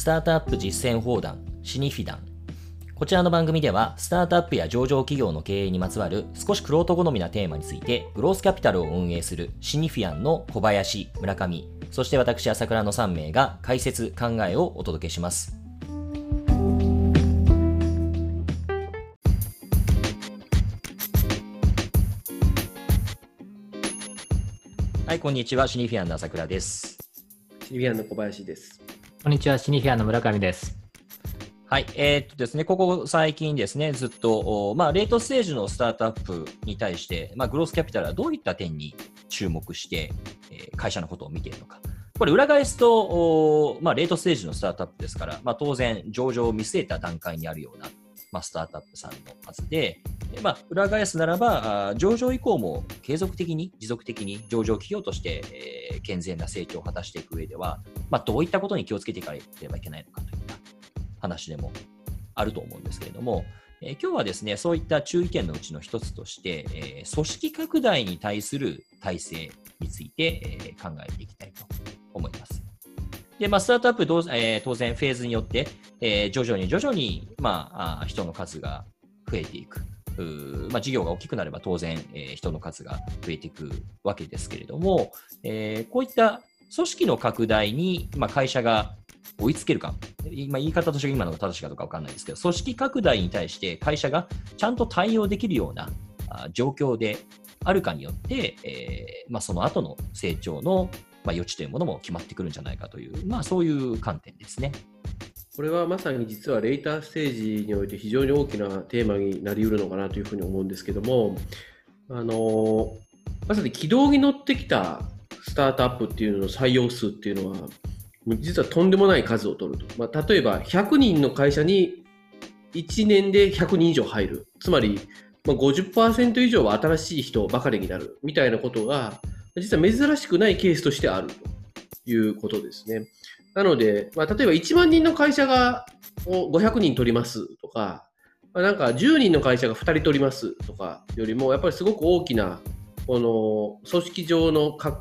スタートアップ実践砲弾、シニフィダン。こちらの番組では、スタートアップや上場企業の経営にまつわる少しクロート好みなテーマについて、グロースキャピタルを運営するシニフィアンの小林、村上、そして私、朝倉の3名が解説、考えをお届けします。はい、こんにちは。シニフィアンの朝倉です。シニフィアンの小林です。こんにちは。シニフィアの村上です。はい、えー、っとですね、ここ最近ですね、ずっと、まあ、レートステージのスタートアップに対して、まあ、グロースキャピタルはどういった点に注目して、え、会社のことを見ているのか。これ裏返すと、まあ、レートステージのスタートアップですから、まあ、当然、上場を見据えた段階にあるような、まあ、スタートアップさんのはずで、まあ、裏返すならば、上場以降も継続的に、持続的に上場企業として、えー、健全な成長を果たしていく上では、まあ、どういったことに気をつけていかなければいけないのかといった話でもあると思うんですけれども、えー、今日はですね、そういった注意点のうちの一つとして、えー、組織拡大に対する体制について、えー、考えていきたいと思います。で、まあ、スタートアップどう、えー、当然フェーズによって、えー、徐々に徐々に、まあ、人の数が増えていく。まあ、事業が大きくなれば当然、え、人の数が増えていくわけですけれども、え、こういった組織の拡大に、まあ、会社が追いつけるか、まあ、言い方としては今のが正しいかどうか分からないですけど、組織拡大に対して会社がちゃんと対応できるような状況であるかによって、えーまあ、その後の成長の、まあ、余地というものも決まってくるんじゃないかという、まあ、そういう観点ですね。これはまさに実はレーターステージにおいて非常に大きなテーマになりうるのかなというふうに思うんですけども、あのまさに軌道に乗ってきたスタートアップっていうのの採用数っていうのは、実はとんでもない数を取ると。まあ、例えば100人の会社に1年で100人以上入る。つまり、ま、50%以上は新しい人ばかりになるみたいなことが、実は珍しくないケースとしてあるということですね。なので、まあ、例えば1万人の会社が500人取りますとか、まあ、なんか10人の会社が2人取りますとかよりも、やっぱりすごく大きなこの組織上のか、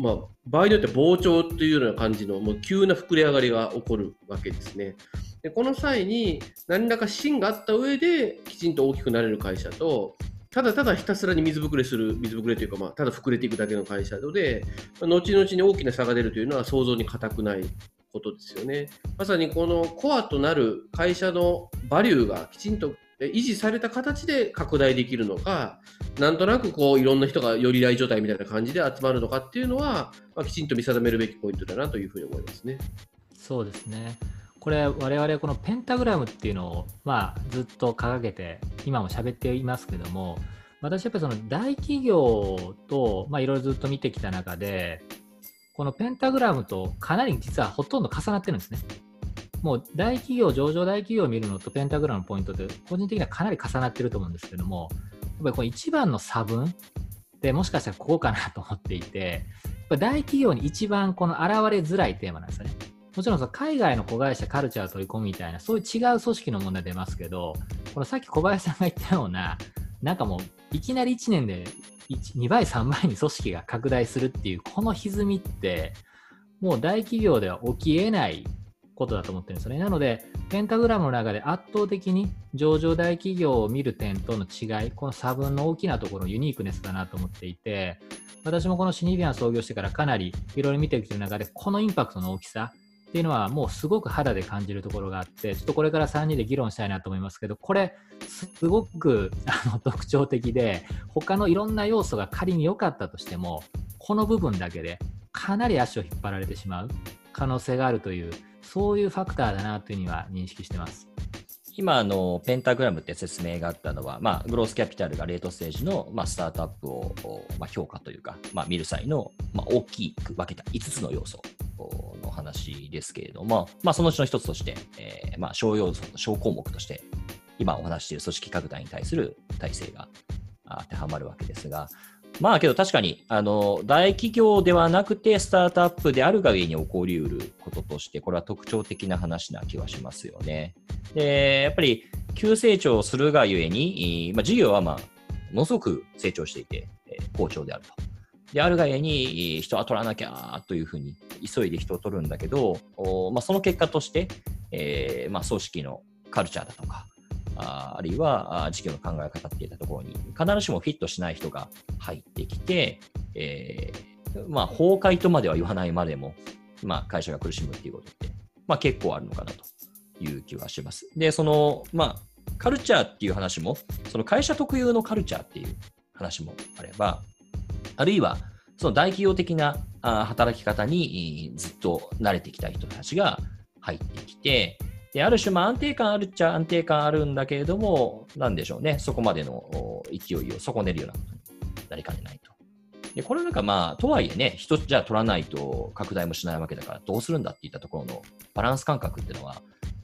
まあ、場合によって膨張というような感じのもう急な膨れ上がりが起こるわけですね。でこの際に何らか芯があった上できちんと大きくなれる会社とただただひたすらに水ぶくれする、水ぶくれというか、まあ、ただ膨れていくだけの会社で、後々に大きな差が出るというのは想像に難くないことですよね。まさにこのコアとなる会社のバリューがきちんと維持された形で拡大できるのか、なんとなくこういろんな人がより来状態みたいな感じで集まるのかっていうのは、まあ、きちんと見定めるべきポイントだなというふうに思いますね。そうですね。これ我々このペンタグラムっていうのを、まあ、ずっと掲げて今も喋っていますけども私やっぱりその大企業といろいろずっと見てきた中でこのペンタグラムとかなり実はほとんど重なってるんですね。もう大企業、上場大企業を見るのとペンタグラムのポイントって個人的にはかなり重なってると思うんですけども、やっぱりこの一番の差分ってもしかしたらここかなと思っていて、大企業に一番この現れづらいテーマなんですよね。もちろんその海外の子会社カルチャーを取り込むみたいな、そういう違う組織の問題出ますけど、このさっき小林さんが言ったような、なんかもういきなり1年で2倍、3倍に組織が拡大するっていう、この歪みって、もう大企業では起きえないことだと思ってるんですよね。なので、ペンタグラムの中で圧倒的に上場大企業を見る点との違い、この差分の大きなところユニークネスだなと思っていて、私もこのシニビアン創業してからかなりいろいろ見てきてる中で、このインパクトの大きさ、っていうのはもうすごく肌で感じるところがあって、ちょっとこれから3人で議論したいなと思いますけど、これ、すごくあの 特徴的で、他のいろんな要素が仮に良かったとしても、この部分だけでかなり足を引っ張られてしまう可能性があるという、そういうファクターだなというには認識してます。今あの、ペンタグラムって説明があったのは、まあ、グロースキャピタルがレートステージの、まあ、スタートアップを、まあ、評価というか、まあ、見る際の、まあ、大きく分けた5つの要素の話ですけれども、まあ、そのうちの一つとして、えー、まあ、小要素の、小項目として、今お話している組織拡大に対する体制が当てはまるわけですが、まあけど確かに、あの、大企業ではなくてスタートアップであるがゆえに起こりうることとして、これは特徴的な話な気はしますよね。で、やっぱり急成長するがゆえに、まあ、事業はまあ、ものすごく成長していて、好調であると。であるがゆえに人は取らなきゃというふうに急いで人を取るんだけど、まあ、その結果として、えーまあ、組織のカルチャーだとか、ああるいは事業の考え方っていったところに必ずしもフィットしない人が入ってきて、えーまあ、崩壊とまでは言わないまでも、まあ、会社が苦しむっていうことって、まあ、結構あるのかなという気はします。で、その、まあ、カルチャーっていう話も、その会社特有のカルチャーっていう話もあれば、あるいは、その大企業的な働き方にずっと慣れてきた人たちが入ってきて、である種、まあ、安定感あるっちゃ安定感あるんだけれども、なんでしょうね、そこまでの勢いを損ねるようなことになりかねないと。でこれなんかまあ、とはいえね、人じゃ取らないと拡大もしないわけだから、どうするんだっていったところのバランス感覚っていうのは、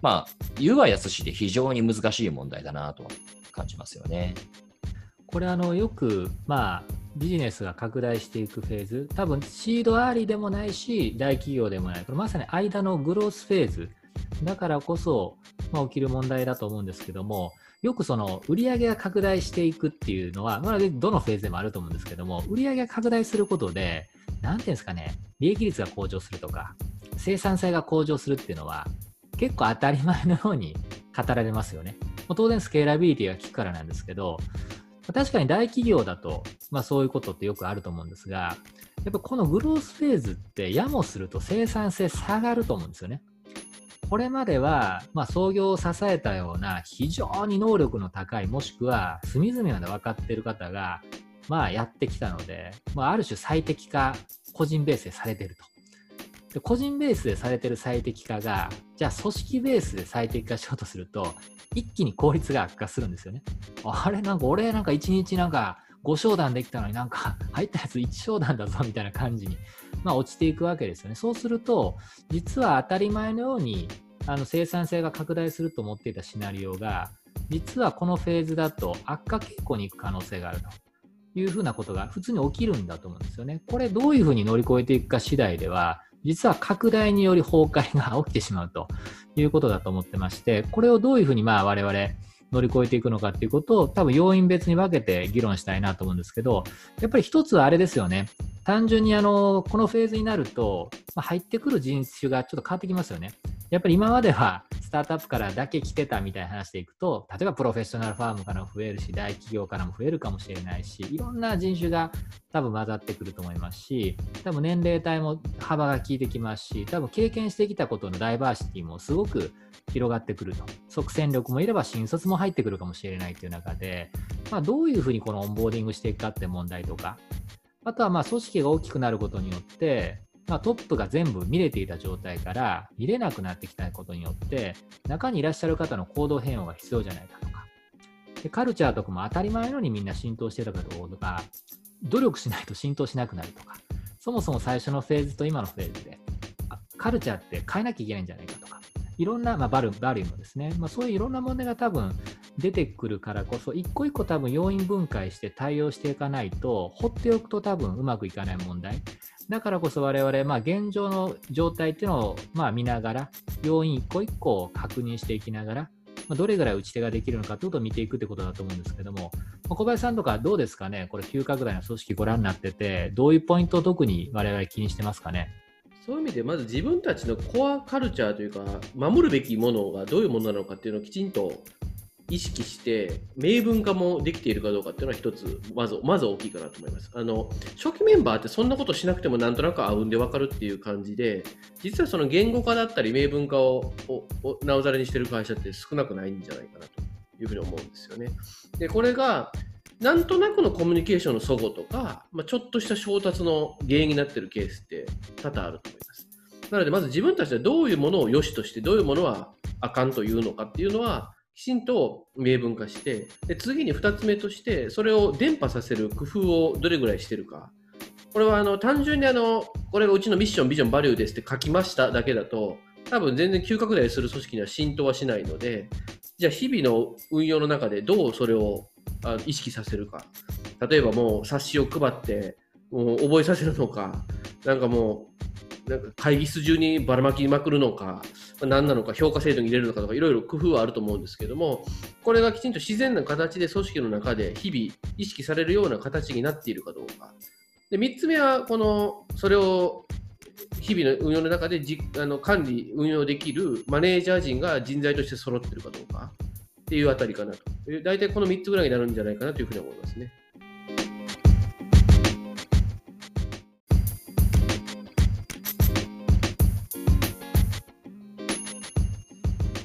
まあ、言うはやすしで非常に難しい問題だなとは感じますよね。これあのよく、まあ、ビジネスが拡大していくフェーズ、多分シードアーリーでもないし、大企業でもない、これまさに間のグロースフェーズだからこそ、まあ、起きる問題だと思うんですけども、よくその売上が拡大していくっていうのは、まあ、どのフェーズでもあると思うんですけども、売上が拡大することで、なんていうんですかね、利益率が向上するとか、生産性が向上するっていうのは、結構当たり前のように 語られますよね。当然スケーラビリティが効くからなんですけど、確かに大企業だと、まあ、そういうことってよくあると思うんですが、やっぱこのグロースフェーズってやもすると生産性下がると思うんですよね。これまでは、まあ、創業を支えたような非常に能力の高い、もしくは隅々まで分かってる方が、まあ、やってきたので、まあ、ある種最適化、個人ベースでされてると。で個人ベースでされてる最適化が、じゃあ組織ベースで最適化しようとすると、一気に効率が悪化するんですよね。あれ、なんか俺なんか1日なんか5商談できたのになんか 入ったやつ1商談だぞみたいな感じに、まあ、落ちていくわけですよね。そうすると、実は当たり前のようにあの生産性が拡大すると思っていたシナリオが、実はこのフェーズだと悪化傾向に行く可能性があると。いうふうなことが普通に起きるんだと思うんですよね。これどういうふうに乗り越えていくか次第では、実は拡大により崩壊が起きてしまうということだと思ってまして、これをどういうふうにまあ我々乗り越えていくのかっていうことを多分要因別に分けて議論したいなと思うんですけど、やっぱり一つはあれですよね。単純にあの、このフェーズになると、まあ、入ってくる人種がちょっと変わってきますよね。やっぱり今まではスタートアップからだけ来てたみたいな話でいくと、例えばプロフェッショナルファームからも増えるし、大企業からも増えるかもしれないし、いろんな人種が多分混ざってくると思いますし、多分年齢帯も幅が効いてきますし、多分経験してきたことのダイバーシティもすごく広がってくると。即戦力もいれば新卒も入ってくるかもしれないという中で、まあ、どういうふうにこのオンボーディングしていくかって問題とか、あとはまあ組織が大きくなることによって、まあ、トップが全部見れていた状態から見れなくなってきたことによって中にいらっしゃる方の行動変容が必要じゃないかとかでカルチャーとかも当たり前のようにみんな浸透してたかとか努力しないと浸透しなくなるとかそもそも最初のフェーズと今のフェーズでカルチャーって変えなきゃいけないんじゃないかとかいろんな、まあ、バルバリューもですね、まあ、そういういろんな問題が多分出てくるからこそ、一個一個多分要因分解して対応していかないと、放っておくと多分うまくいかない問題。だからこそ我々、まあ、現状の状態っていうのを、まあ、見ながら、要因一個一個を確認していきながら、まあ、どれぐらい打ち手ができるのかということを見ていくってことだと思うんですけども、まあ、小林さんとかどうですかね、これ急拡大の組織ご覧になってて、どういうポイントを特に我々気にしてますかね？そういう意味で、まず自分たちのコアカルチャーというか、守るべきものがどういうものなのかっていうのをきちんと意識して明文化もできているかどうかっていうのは一つまずまず大きいかなと思います。あの初期メンバーってそんなことしなくてもなんとなくあうんで分かるっていう感じで実はその言語化だったり明文化をなおざらにしてる会社って少なくないんじゃないかなというふうに思うんですよね。でこれがなんとなくのコミュニケーションの齟齬とか、まあ、ちょっとした衝突の原因になってるケースって多々あると思います。なのでまず自分たちはどういうものを良しとしてどういうものはあかんというのかっていうのはきちんと明文化してで次に2つ目としてそれを伝播させる工夫をどれぐらいしてるか。これはあの単純にあのこれがうちのミッションビジョンバリューですって書きましただけだと多分全然急拡大する組織には浸透はしないのでじゃあ日々の運用の中でどうそれを意識させるか。例えばもう冊子を配ってもう覚えさせるのか。なんかもうなんか会議室中にばらまきまくるのか何なのか評価制度に入れるのかとかいろいろ工夫はあると思うんですけどもこれがきちんと自然な形で組織の中で日々意識されるような形になっているかどうかで3つ目はこのそれを日々の運用の中でじあの管理、運用できるマネージャー陣が人材として揃ってるかどうかっていうあたりかなと。大体この3つぐらいになるんじゃないかなというふうに思いますね。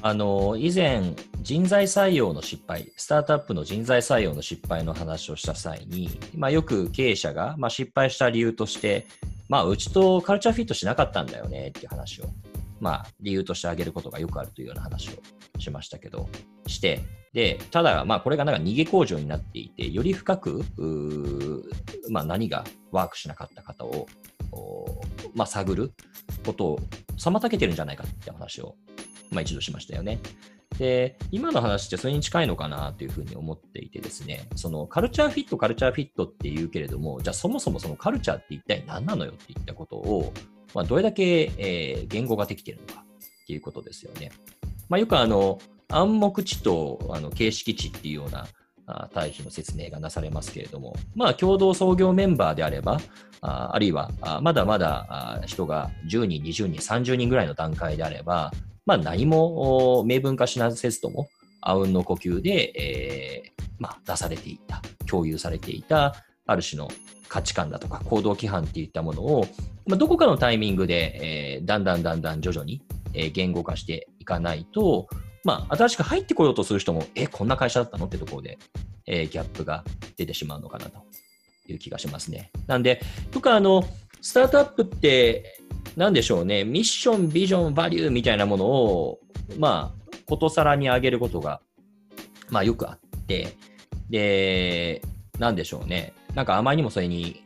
あの以前、人材採用の失敗、スタートアップの人材採用の失敗の話をした際に、まあ、よく経営者が、まあ、失敗した理由として、まあ、うちとカルチャーフィットしなかったんだよねっていう話を、まあ、理由として挙げることがよくあるというような話をしましたけど、して、で、ただ、まあ、これがなんか逃げ工場になっていて、より深く、まあ、何がワークしなかった方を、まあ、探ることを妨げてるんじゃないかって話をまあ、一度しましたよね。で、今の話ってそれに近いのかなというふうに思っていてですね、そのカルチャーフィット、カルチャーフィットって言うけれども、じゃあそもそもそのカルチャーって一体何なのよっていったことを、まあ、どれだけ、えー、言語ができてるのかっていうことですよね。まあ、よくあの、暗黙知とあの形式値っていうような対比の説明がなされますけれども、まあ、共同創業メンバーであれば、ああるいはまだまだ人が10人、20人、30人ぐらいの段階であれば、まあ、何も明文化しなせずとも、あうんの呼吸で、えー、まあ、出されていた、共有されていた、ある種の価値観だとか行動規範っていったものを、まあ、どこかのタイミングで、えー、だんだんだんだん徐々に、えー、言語化していかないと、まあ、新しく入ってこようとする人も、え、こんな会社だったの？ってところで、えー、ギャップが出てしまうのかなという気がしますね。なんで、とか、あの、スタートアップって、なんでしょうね、ミッション、ビジョン、バリューみたいなものを、まあ、ことさらに上げることが、まあ、よくあって、で、なんでしょうね、なんかあまりにもそれに、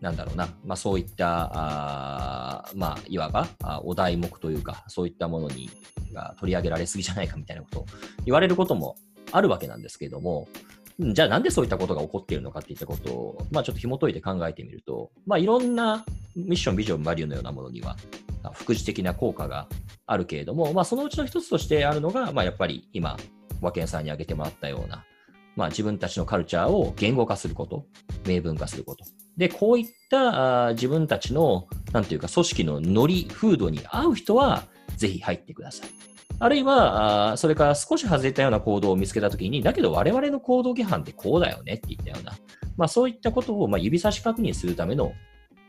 なんだろうな、まあ、そういった、あまあ、いわばあお題目というか、そういったものにが取り上げられすぎじゃないかみたいなことを言われることもあるわけなんですけれども、じゃあなんでそういったことが起こっているのかっていったことを、まあ、ちょっと紐解いて考えてみると、まあ、いろんなミッション、ビジョン、バリューのようなものには、副次的な効果があるけれども、まあ、そのうちの一つとしてあるのが、まあ、やっぱり今、和健さんに挙げてもらったような、まあ、自分たちのカルチャーを言語化すること、明文化すること。で、こういったあ自分たちの、なんていうか、組織のノリ、風土に合う人は、ぜひ入ってください。あるいは、あそれから少し外れたような行動を見つけたときに、だけど我々の行動規範ってこうだよねって言ったような、まあそういったことをまあ指差し確認するための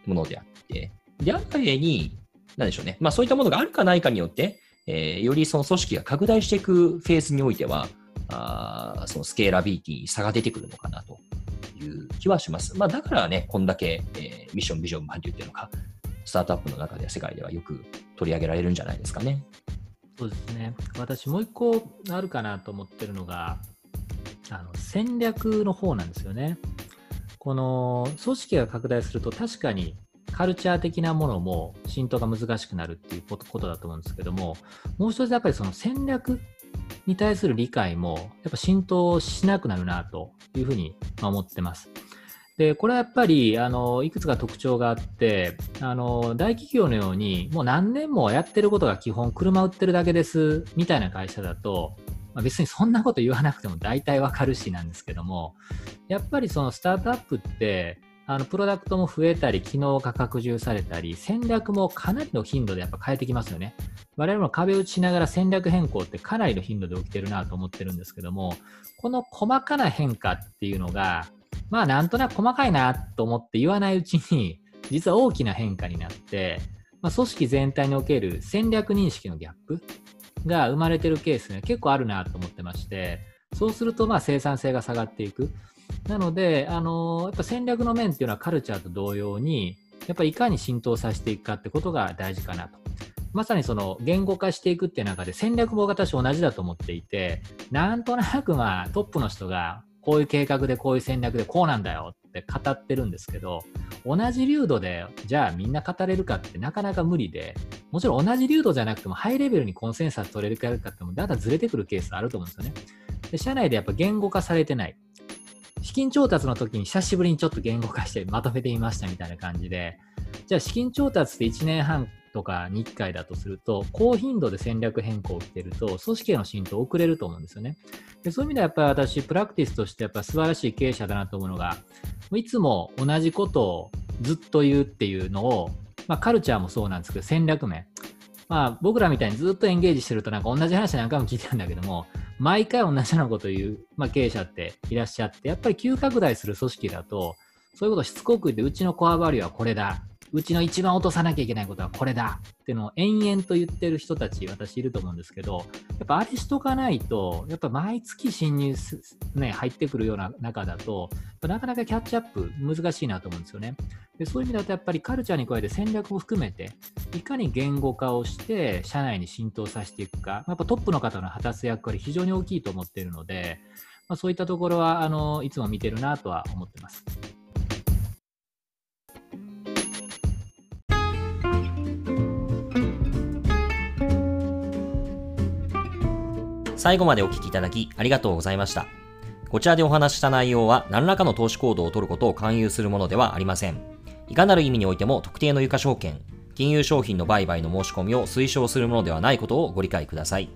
ものであって、であった上に、なんでしょうね、まあそういったものがあるかないかによって、えー、よりその組織が拡大していくフェーズにおいては、あそのスケーラビリティに差が出てくるのかなという気はします。まあだからね、こんだけ、えー、ミッション、ビジョン、バリューっていうのが、スタートアップの中で世界ではよく取り上げられるんじゃないですかね。そうですね。私もう一個あるかなと思ってるのが、あの戦略の方なんですよね。この組織が拡大すると確かにカルチャー的なものも浸透が難しくなるっていうことだと思うんですけども、もう一つやっぱりその戦略に対する理解もやっぱ浸透しなくなるなというふうに思ってます。で、これはやっぱり、あの、いくつか特徴があって、あの、大企業のように、もう何年もやってることが基本、車売ってるだけです、みたいな会社だと、まあ、別にそんなこと言わなくても大体わかるしなんですけども、やっぱりそのスタートアップって、あの、プロダクトも増えたり、機能が拡充されたり、戦略もかなりの頻度でやっぱ変えてきますよね。我々も壁打ちしながら戦略変更ってかなりの頻度で起きてるなと思ってるんですけども、この細かな変化っていうのが、まあなんとなく細かいなと思って言わないうちに、実は大きな変化になって、まあ、組織全体における戦略認識のギャップが生まれてるケースが結構あるなと思ってまして、そうするとまあ生産性が下がっていく。なので、あの、やっぱ戦略の面っていうのはカルチャーと同様に、やっぱりいかに浸透させていくかってことが大事かなと。まさにその言語化していくっていう中で戦略も私同じだと思っていて、なんとなくまあトップの人がこういう計画でこういう戦略でこうなんだよって語ってるんですけど、同じ流度で、じゃあみんな語れるかってなかなか無理で、もちろん同じ流度じゃなくてもハイレベルにコンセンサス取れるかっても、だんだんずれてくるケースあると思うんですよね。で、社内でやっぱ言語化されてない。資金調達の時に久しぶりにちょっと言語化してまとめてみましたみたいな感じで、じゃあ資金調達って1年半とかに1回だとすると、高頻度で戦略変更をしてると、組織への浸透遅れると思うんですよね。でそういう意味ではやっぱり私、プラクティスとしてやっぱ素晴らしい経営者だなと思うのが、いつも同じことをずっと言うっていうのを、まあ、カルチャーもそうなんですけど、戦略面。まあ、僕らみたいにずっとエンゲージしてるとなんか同じ話何回も聞いてるんだけども、毎回同じようなことを言う、まあ、経営者っていらっしゃって、やっぱり急拡大する組織だと、そういうことをしつこく言って、うちのコアバリューはこれだ。うちの一番落とさなきゃいけないことはこれだってのを延々と言ってる人たち、私いると思うんですけど、やっぱあれしとかないと、やっぱ毎月侵入す、ね、入ってくるような中だと、なかなかキャッチアップ難しいなと思うんですよね。でそういう意味だとやっぱりカルチャーに加えて戦略も含めて、いかに言語化をして社内に浸透させていくか、やっぱトップの方の果たす役割非常に大きいと思っているので、まあ、そういったところはあのいつも見てるなとは思ってます。最後までお聞きいただきありがとうございました。こちらでお話した内容は何らかの投資行動を取ることを勧誘するものではありません。いかなる意味においても特定の有価証券、金融商品の売買の申し込みを推奨するものではないことをご理解ください。